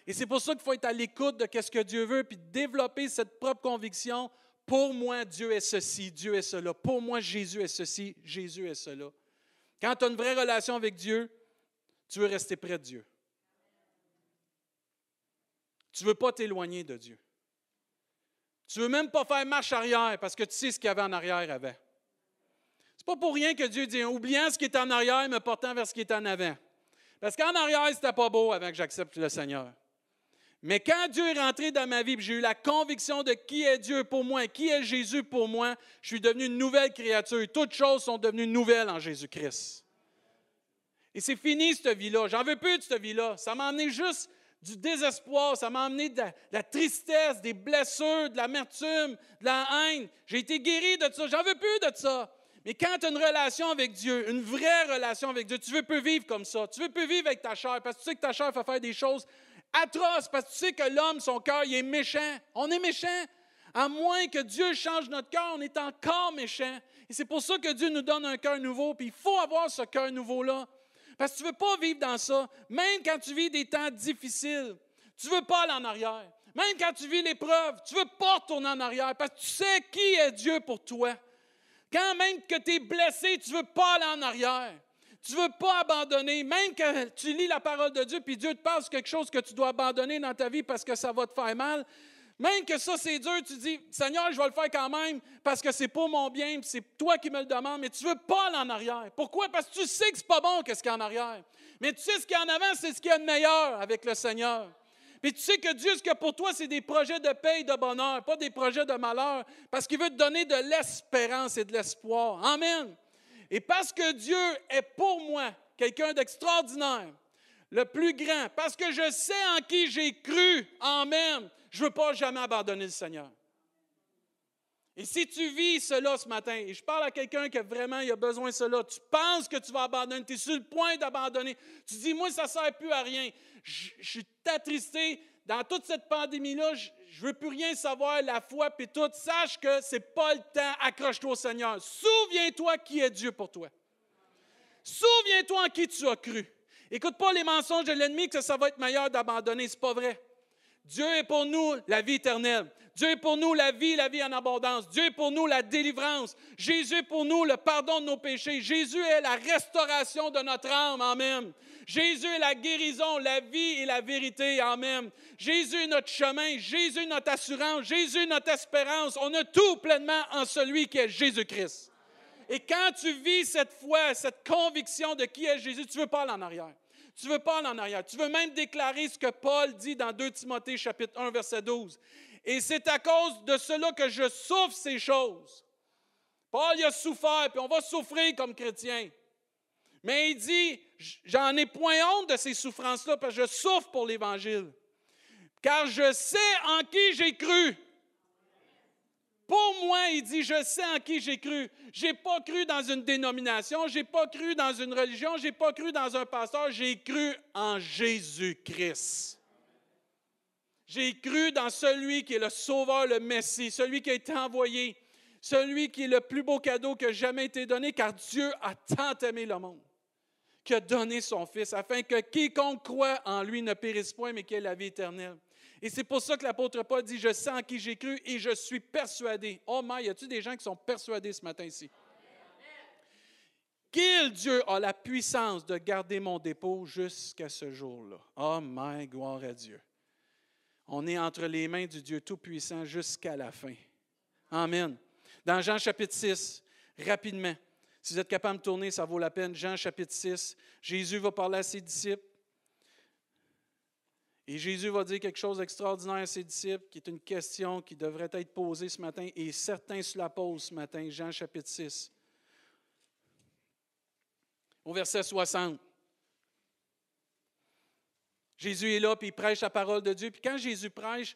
Et c'est pour ça qu'il faut être à l'écoute de ce que Dieu veut, puis développer cette propre conviction. Pour moi, Dieu est ceci, Dieu est cela. Pour moi, Jésus est ceci, Jésus est cela. Quand tu as une vraie relation avec Dieu, tu veux rester près de Dieu. Tu ne veux pas t'éloigner de Dieu. Tu veux même pas faire marche arrière parce que tu sais ce qu'il y avait en arrière avant. C'est pas pour rien que Dieu dit, oubliant ce qui est en arrière, me portant vers ce qui est en avant. Parce qu'en arrière, c'était pas beau avant que j'accepte le Seigneur. Mais quand Dieu est rentré dans ma vie, j'ai eu la conviction de qui est Dieu pour moi, qui est Jésus pour moi, je suis devenu une nouvelle créature. Toutes choses sont devenues nouvelles en Jésus-Christ. Et c'est fini cette vie-là. J'en veux plus de cette vie-là. Ça m'a amené juste du désespoir, ça m'a amené de la, tristesse, des blessures, de l'amertume, de la haine. J'ai été guéri de ça. J'en veux plus de ça. Mais quand tu as une relation avec Dieu, une vraie relation avec Dieu, tu veux plus vivre comme ça. Tu veux plus vivre avec ta chair parce que tu sais que ta chair va faire des choses atroces parce que tu sais que l'homme, son cœur, il est méchant. On est méchant. À moins que Dieu change notre cœur, on est encore méchant. Et c'est pour ça que Dieu nous donne un cœur nouveau. Puis il faut avoir ce cœur nouveau-là. Parce que tu ne veux pas vivre dans ça. Même quand tu vis des temps difficiles, tu ne veux pas aller en arrière. Même quand tu vis l'épreuve, tu ne veux pas retourner en arrière parce que tu sais qui est Dieu pour toi. Quand même que tu es blessé, tu ne veux pas aller en arrière. Tu ne veux pas abandonner. Même que tu lis la parole de Dieu, puis Dieu te passe quelque chose que tu dois abandonner dans ta vie parce que ça va te faire mal. Même que ça, c'est dur, tu dis, Seigneur, je vais le faire quand même parce que c'est pour mon bien, c'est toi qui me le demandes, mais tu ne veux pas aller en arrière. Pourquoi? Parce que tu sais que ce n'est pas bon qu'est-ce qu'il y a en arrière. Mais tu sais ce qu'il y a en avant, c'est ce qu'il y a de meilleur avec le Seigneur. Puis tu sais que Dieu, ce que pour toi, c'est des projets de paix et de bonheur, pas des projets de malheur, parce qu'il veut te donner de l'espérance et de l'espoir. Amen. Et parce que Dieu est pour moi quelqu'un d'extraordinaire, le plus grand, parce que je sais en qui j'ai cru, Amen, je ne veux pas jamais abandonner le Seigneur. Et si tu vis cela ce matin, et je parle à quelqu'un qui a vraiment il a besoin de cela, tu penses que tu vas abandonner, tu es sur le point d'abandonner, tu dis, moi, ça ne sert plus à rien. Je, suis attristé. Dans toute cette pandémie-là, je ne veux plus rien savoir, la foi, puis tout. Sache que ce n'est pas le temps. Accroche-toi au Seigneur. Souviens-toi qui est Dieu pour toi. Souviens-toi en qui tu as cru. Écoute pas les mensonges de l'ennemi que ça va être meilleur d'abandonner. Ce n'est pas vrai. Dieu est pour nous la vie éternelle. Dieu est pour nous la vie, la vie en abondance. Dieu est pour nous la délivrance. Jésus est pour nous le pardon de nos péchés. Jésus est la restauration de notre âme. Amen. Jésus est la guérison, la vie et la vérité. Amen. Jésus est notre chemin. Jésus est notre assurance. Jésus est notre espérance. On a tout pleinement en celui qui est Jésus-Christ. Et quand tu vis cette foi, cette conviction de qui est Jésus, tu ne veux pas aller en arrière. Tu veux pas aller en arrière. Tu veux même déclarer ce que Paul dit dans 2 Timothée chapitre 1 verset 12. Et c'est à cause de cela que je souffre ces choses. Paul a souffert, puis on va souffrir comme chrétien. Mais il dit, j'en ai point honte de ces souffrances-là, parce que je souffre pour l'Évangile. Car je sais en qui j'ai cru. Pour moi, il dit, je sais en qui j'ai cru. Je n'ai pas cru dans une dénomination, je n'ai pas cru dans une religion, je n'ai pas cru dans un pasteur, j'ai cru en Jésus-Christ. J'ai cru dans celui qui est le Sauveur, le Messie, celui qui a été envoyé, celui qui est le plus beau cadeau qui a jamais été donné, car Dieu a tant aimé le monde, qu'il a donné son Fils, afin que quiconque croit en lui ne périsse point, mais qu'il ait la vie éternelle. Et c'est pour ça que l'apôtre Paul dit, je sais en qui j'ai cru et je suis persuadé. Oh my, y a-t-il des gens qui sont persuadés ce matin ici? Qu'il Dieu a la puissance de garder mon dépôt jusqu'à ce jour-là. Oh my, gloire à Dieu. On est entre les mains du Dieu Tout-Puissant jusqu'à la fin. Amen. Dans Jean chapitre 6, rapidement, si vous êtes capable de tourner, ça vaut la peine. Jean chapitre 6, Jésus va parler à ses disciples. Et Jésus va dire quelque chose d'extraordinaire à ses disciples, qui est une question qui devrait être posée ce matin, et certains se la posent ce matin, Jean chapitre 6. Au verset 60. Jésus est là, puis il prêche la parole de Dieu. Puis quand Jésus prêche,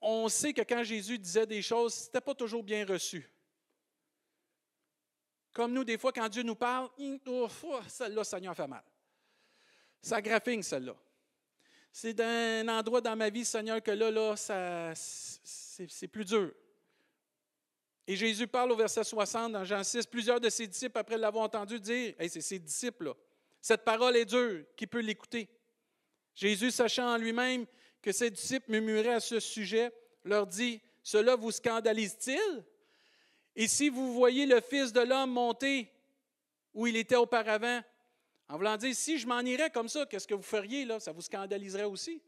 on sait que quand Jésus disait des choses, ce n'était pas toujours bien reçu. Comme nous, des fois, quand Dieu nous parle, celle-là, Seigneur, fait mal. Ça graphigne, celle-là c'est d'un endroit dans ma vie, Seigneur, que là, là, ça, c'est plus dur. Et Jésus parle au verset 60 dans Jean 6, plusieurs de ses disciples, après l'avoir entendu dire, hey, c'est ses disciples, cette parole est dure, qui peut l'écouter? Jésus, sachant en lui-même que ses disciples murmuraient à ce sujet, leur dit, cela vous scandalise-t-il? Et si vous voyez le Fils de l'homme monter où il était auparavant, en voulant dire, si je m'en irais comme ça, qu'est-ce que vous feriez là? Ça vous scandaliserait aussi.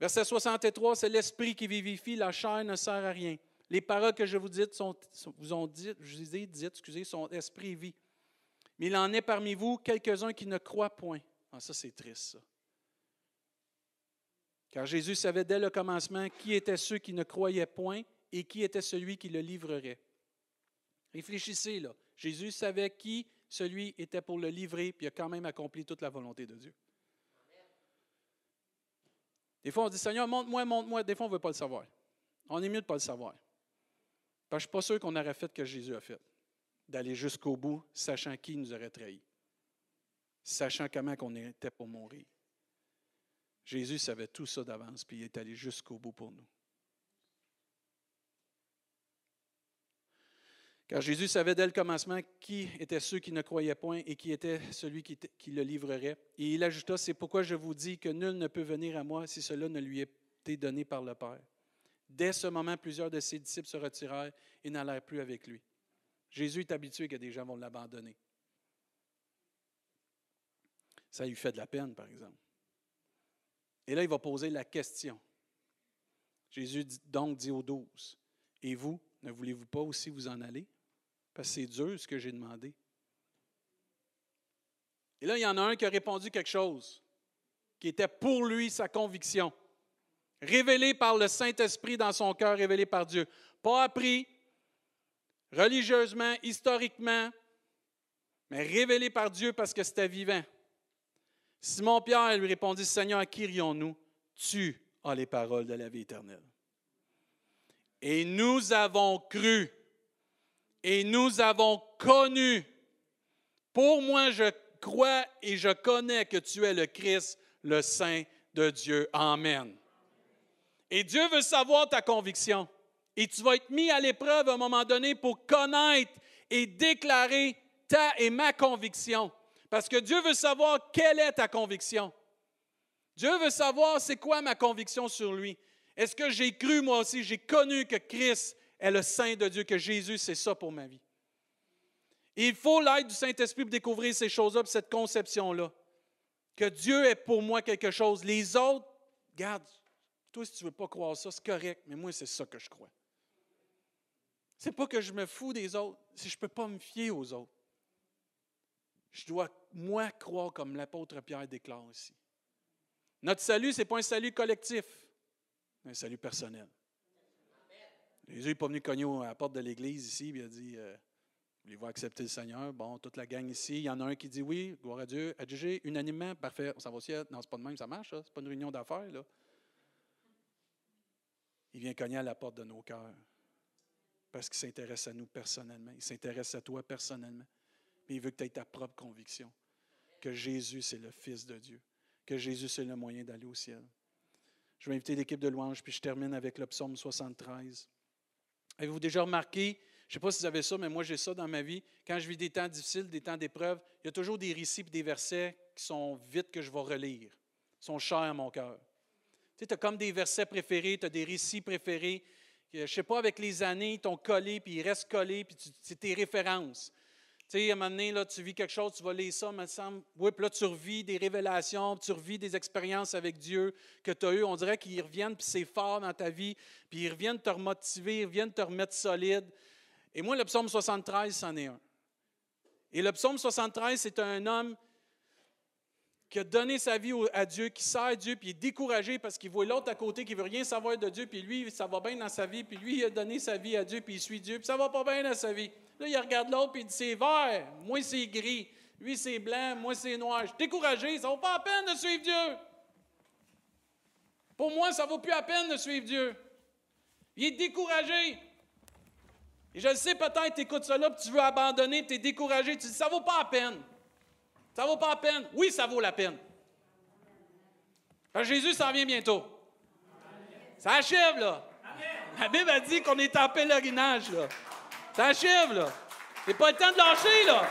Verset 63, c'est l'esprit qui vivifie, la chair ne sert à rien. Les paroles que je vous, dis sont, vous ont dites, je dites, excusez, sont esprit et vie. Mais il en est parmi vous quelques-uns qui ne croient point. Ah, ça, c'est triste, ça. Car Jésus savait dès le commencement qui étaient ceux qui ne croyaient point et qui était celui qui le livrerait. Réfléchissez là. Jésus savait qui celui était pour le livrer, puis a quand même accompli toute la volonté de Dieu. Des fois, on dit Seigneur, montre-moi, montre-moi. Des fois, on ne veut pas le savoir. On est mieux de ne pas le savoir. Parce que je ne suis pas sûr qu'on aurait fait ce que Jésus a fait, d'aller jusqu'au bout, sachant qui nous aurait trahis, sachant comment on était pour mourir. Jésus savait tout ça d'avance, puis il est allé jusqu'au bout pour nous. Car Jésus savait dès le commencement qui étaient ceux qui ne croyaient point et qui était celui qui, le livrerait. Et il ajouta, c'est pourquoi je vous dis que nul ne peut venir à moi si cela ne lui été donné par le Père. Dès ce moment, plusieurs de ses disciples se retirèrent et n'allèrent plus avec lui. Jésus est habitué que des gens vont l'abandonner. Ça lui fait de la peine, par exemple. Et là, il va poser la question. Jésus donc dit aux douze, Et vous, ne voulez-vous pas aussi vous en aller? Parce que c'est dur ce que j'ai demandé. Et là, il y en a un qui a répondu quelque chose qui était pour lui sa conviction, révélée par le Saint-Esprit dans son cœur, révélée par Dieu. Pas appris religieusement, historiquement, mais révélé par Dieu parce que c'était vivant. Simon-Pierre lui répondit, Seigneur, à qui rions-nous? Tu as les paroles de la vie éternelle. Et nous avons cru et nous avons connu. Pour moi, je crois et je connais que tu es le Christ, le Saint de Dieu. Amen. Et Dieu veut savoir ta conviction. Et tu vas être mis à l'épreuve à un moment donné pour connaître et déclarer ta et ma conviction. Parce que Dieu veut savoir quelle est ta conviction. Dieu veut savoir c'est quoi ma conviction sur lui. Est-ce que j'ai cru moi aussi, j'ai connu que Christ est le Saint de Dieu, que Jésus, c'est ça pour ma vie. il faut l'aide du Saint-Esprit pour découvrir ces choses-là, cette conception-là. Que Dieu est pour moi quelque chose. Les autres, regarde, toi, si tu ne veux pas croire ça, c'est correct, mais moi, c'est ça que je crois. C'est pas que je me fous des autres, si je ne peux pas me fier aux autres. Je dois, moi, croire comme l'apôtre Pierre déclare ici. Notre salut, ce n'est pas un salut collectif, mais un salut personnel. Jésus n'est pas venu cogner à la porte de l'église ici, il a dit euh, Voulez-vous accepter le Seigneur? Bon, toute la gang ici. Il y en a un qui dit Oui, gloire à Dieu, adjugé unanimement, parfait, on s'en va au ciel. Non, c'est pas de même, ça marche, ce n'est pas une réunion d'affaires. là. Il vient cogner à la porte de nos cœurs parce qu'il s'intéresse à nous personnellement. Il s'intéresse à toi personnellement. Mais il veut que tu aies ta propre conviction que Jésus, c'est le Fils de Dieu, que Jésus, c'est le moyen d'aller au ciel. Je vais inviter l'équipe de louange, puis je termine avec le psaume 73. Avez-vous déjà remarqué, je ne sais pas si vous avez ça, mais moi j'ai ça dans ma vie, quand je vis des temps difficiles, des temps d'épreuve, il y a toujours des récits et des versets qui sont vite que je vais relire, qui sont chers à mon cœur. Tu sais, as comme des versets préférés, tu as des récits préférés. Je ne sais pas, avec les années, ils t'ont collé, puis ils restent collés, puis c'est tes références. Tu sais, à un moment donné, là, tu vis quelque chose, tu vas lire ça, me semble. Oui, puis là, tu revis des révélations, tu revis des expériences avec Dieu que tu as eues. On dirait qu'ils reviennent, puis c'est fort dans ta vie, puis ils reviennent te remotiver, ils reviennent te remettre solide. Et moi, le psaume 73, c'en est un. Et le psaume 73, c'est un homme qui a donné sa vie à Dieu, qui sert Dieu, puis il est découragé parce qu'il voit l'autre à côté qui veut rien savoir de Dieu, puis lui, ça va bien dans sa vie, puis lui, il a donné sa vie à Dieu, puis il suit Dieu, puis ça va pas bien dans sa vie. Là, il regarde l'autre et il dit c'est vert, moi c'est gris, lui c'est blanc, moi c'est noir. Je suis découragé, ça vaut pas la peine de suivre Dieu. Pour moi, ça vaut plus la peine de suivre Dieu. Il est découragé. Et je le sais, peut-être, tu écoutes cela, puis tu veux abandonner, tu es découragé, tu dis ça vaut pas la peine. Ça ne vaut pas la peine. Oui, ça vaut la peine. Jésus s'en vient bientôt. Ça achève, là. La Bible a dit qu'on est en pèlerinage, là. Ça achève, là. C'est pas le temps de lâcher, là.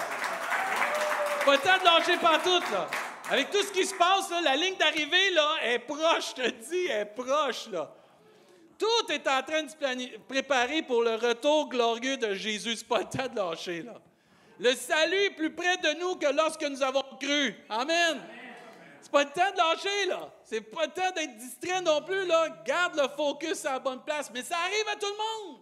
Pas le temps de lâcher partout, là. Avec tout ce qui se passe, là, la ligne d'arrivée, là, est proche, je te dis, est proche, là. Tout est en train de se préparer pour le retour glorieux de Jésus. C'est pas le temps de lâcher, là. Le salut est plus près de nous que lorsque nous avons cru. Amen. C'est pas le temps de lâcher, là. C'est pas le temps d'être distrait non plus, là. Garde le focus à la bonne place. Mais ça arrive à tout le monde.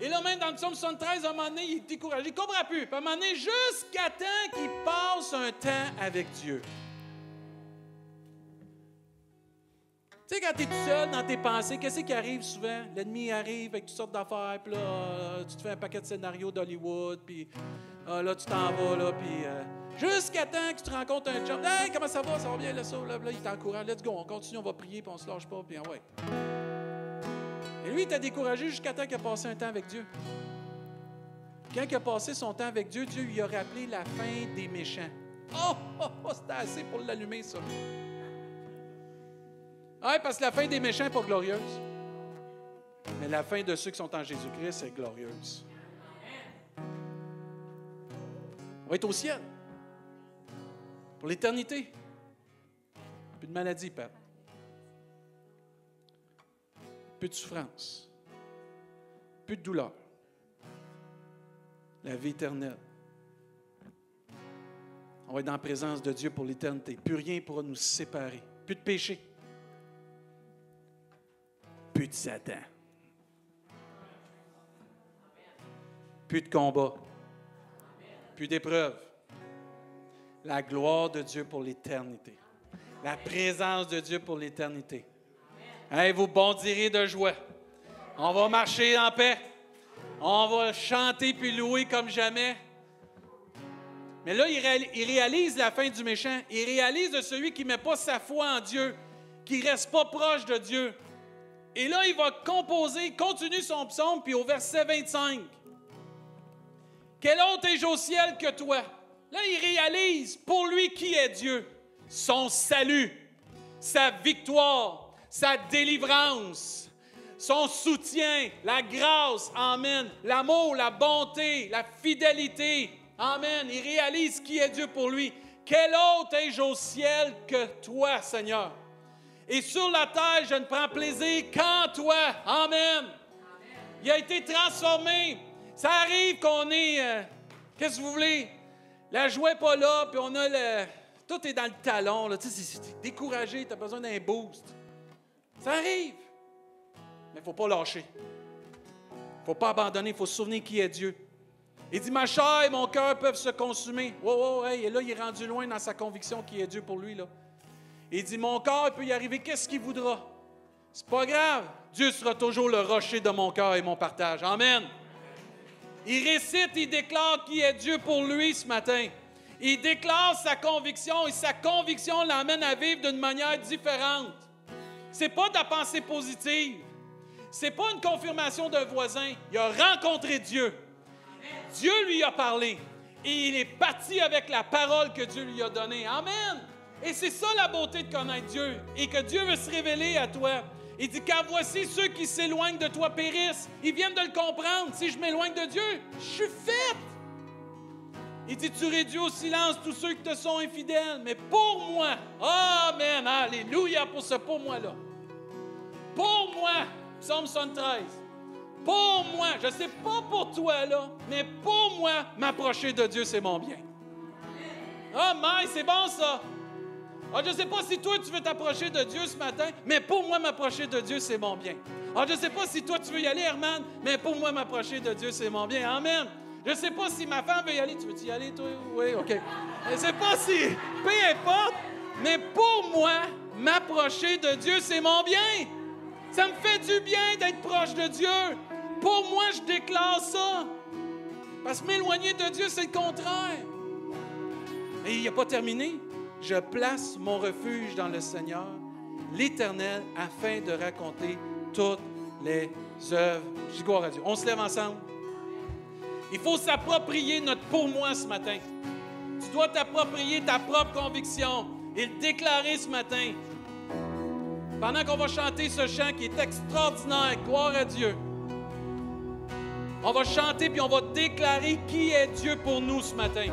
Et là, même dans le psaume 73, à un moment donné, il est découragé. Il ne comprend plus. À un moment donné, jusqu'à temps qu'il passe un temps avec Dieu. Tu sais, quand tu es tout seul dans tes pensées, qu'est-ce qui arrive souvent? L'ennemi arrive avec toutes sortes d'affaires, puis là, euh, tu te fais un paquet de scénarios d'Hollywood, puis euh, là, tu t'en vas, là, puis euh, jusqu'à temps que tu rencontres un chum. Hey, comment ça va? Ça va bien, là, ça? Là, là il t'encourage. Let's go, on continue, on va prier, puis on se lâche pas, puis ouais. Et lui, il t'a découragé jusqu'à temps qu'il a passé un temps avec Dieu. Quand il a passé son temps avec Dieu, Dieu lui a rappelé la fin des méchants. Oh, oh, oh c'était assez pour l'allumer, ça. Ah, parce que la fin des méchants n'est pas glorieuse. Mais la fin de ceux qui sont en Jésus-Christ est glorieuse. On va être au ciel. Pour l'éternité. Plus de maladie, Père. Plus de souffrance. Plus de douleur. La vie éternelle. On va être dans la présence de Dieu pour l'éternité. Plus rien pourra nous séparer. Plus de péché plus de Satan. Plus de combat. Plus d'épreuves. La gloire de Dieu pour l'éternité. La présence de Dieu pour l'éternité. Hey, vous bondirez de joie. On va marcher en paix. On va chanter puis louer comme jamais. Mais là, il réalise la fin du méchant. Il réalise de celui qui ne met pas sa foi en Dieu, qui ne reste pas proche de Dieu. Et là, il va composer, continue son psaume, puis au verset 25. Quel autre est au ciel que toi? Là, il réalise pour lui qui est Dieu, son salut, sa victoire, sa délivrance, son soutien, la grâce, Amen, l'amour, la bonté, la fidélité, Amen. Il réalise qui est Dieu pour lui. Quel autre ai-je au ciel que toi, Seigneur? Et sur la terre, je ne prends plaisir qu'en toi. Amen. Il a été transformé. Ça arrive qu'on est. Euh, qu'est-ce que vous voulez? La joie n'est pas là, puis on a le. Tout est dans le talon. Là. Tu sais, c'est découragé, tu as besoin d'un boost. Ça arrive. Mais il ne faut pas lâcher. Il ne faut pas abandonner, il faut se souvenir qui est Dieu. Il dit Ma chair et mon cœur peuvent se consumer. Wow, wow, hey, et là, il est rendu loin dans sa conviction qui est Dieu pour lui. Là. Il dit, mon cœur peut y arriver, qu'est-ce qu'il voudra? C'est pas grave. Dieu sera toujours le rocher de mon cœur et mon partage. Amen. Il récite, il déclare qui est Dieu pour lui ce matin. Il déclare sa conviction et sa conviction l'amène à vivre d'une manière différente. C'est pas de la pensée positive. C'est pas une confirmation d'un voisin. Il a rencontré Dieu. Dieu lui a parlé. Et il est parti avec la parole que Dieu lui a donnée. Amen. Et c'est ça la beauté de connaître Dieu et que Dieu veut se révéler à toi. Il dit, car voici ceux qui s'éloignent de toi périssent. Ils viennent de le comprendre. Si je m'éloigne de Dieu, je suis fait. Il dit, tu réduis au silence tous ceux qui te sont infidèles. Mais pour moi, Amen, Alléluia pour ce pour moi-là. Pour moi, Psaume 73. Pour moi, je ne sais pas pour toi là, mais pour moi, m'approcher de Dieu, c'est mon bien. Oh, c'est bon ça. Ah, je ne sais pas si toi, tu veux t'approcher de Dieu ce matin, mais pour moi, m'approcher de Dieu, c'est mon bien. Ah, je ne sais pas si toi, tu veux y aller, Herman, mais pour moi, m'approcher de Dieu, c'est mon bien. Amen. Je ne sais pas si ma femme veut y aller. Tu veux y aller, toi? Oui, OK. Je ne sais pas si, peu importe, mais pour moi, m'approcher de Dieu, c'est mon bien. Ça me fait du bien d'être proche de Dieu. Pour moi, je déclare ça. Parce que m'éloigner de Dieu, c'est le contraire. Mais il n'a pas terminé je place mon refuge dans le Seigneur, l'Éternel, afin de raconter toutes les œuvres. Gloire à Dieu. On se lève ensemble. Il faut s'approprier notre pour moi ce matin. Tu dois t'approprier ta propre conviction et le déclarer ce matin. Pendant qu'on va chanter ce chant qui est extraordinaire, gloire à Dieu. On va chanter puis on va déclarer qui est Dieu pour nous ce matin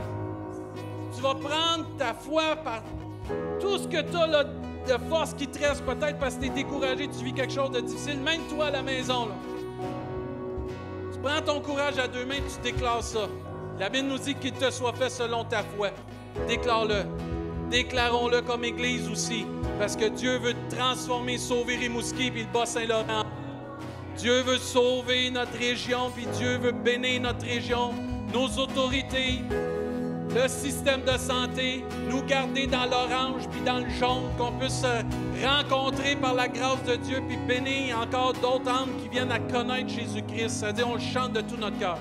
tu vas prendre ta foi par tout ce que tu as de force qui te reste, peut-être parce que tu es découragé, tu vis quelque chose de difficile, même toi à la maison. Là. Tu prends ton courage à deux mains, tu déclares ça. La Bible nous dit qu'il te soit fait selon ta foi. Déclare-le. Déclarons-le comme Église aussi, parce que Dieu veut transformer, sauver Rimouski puis le Bas-Saint-Laurent. Dieu veut sauver notre région, puis Dieu veut bénir notre région, nos autorités, le système de santé, nous garder dans l'orange puis dans le jaune, qu'on puisse se rencontrer par la grâce de Dieu, puis bénir encore d'autres âmes qui viennent à connaître Jésus-Christ. C'est-à-dire, on le chante de tout notre cœur.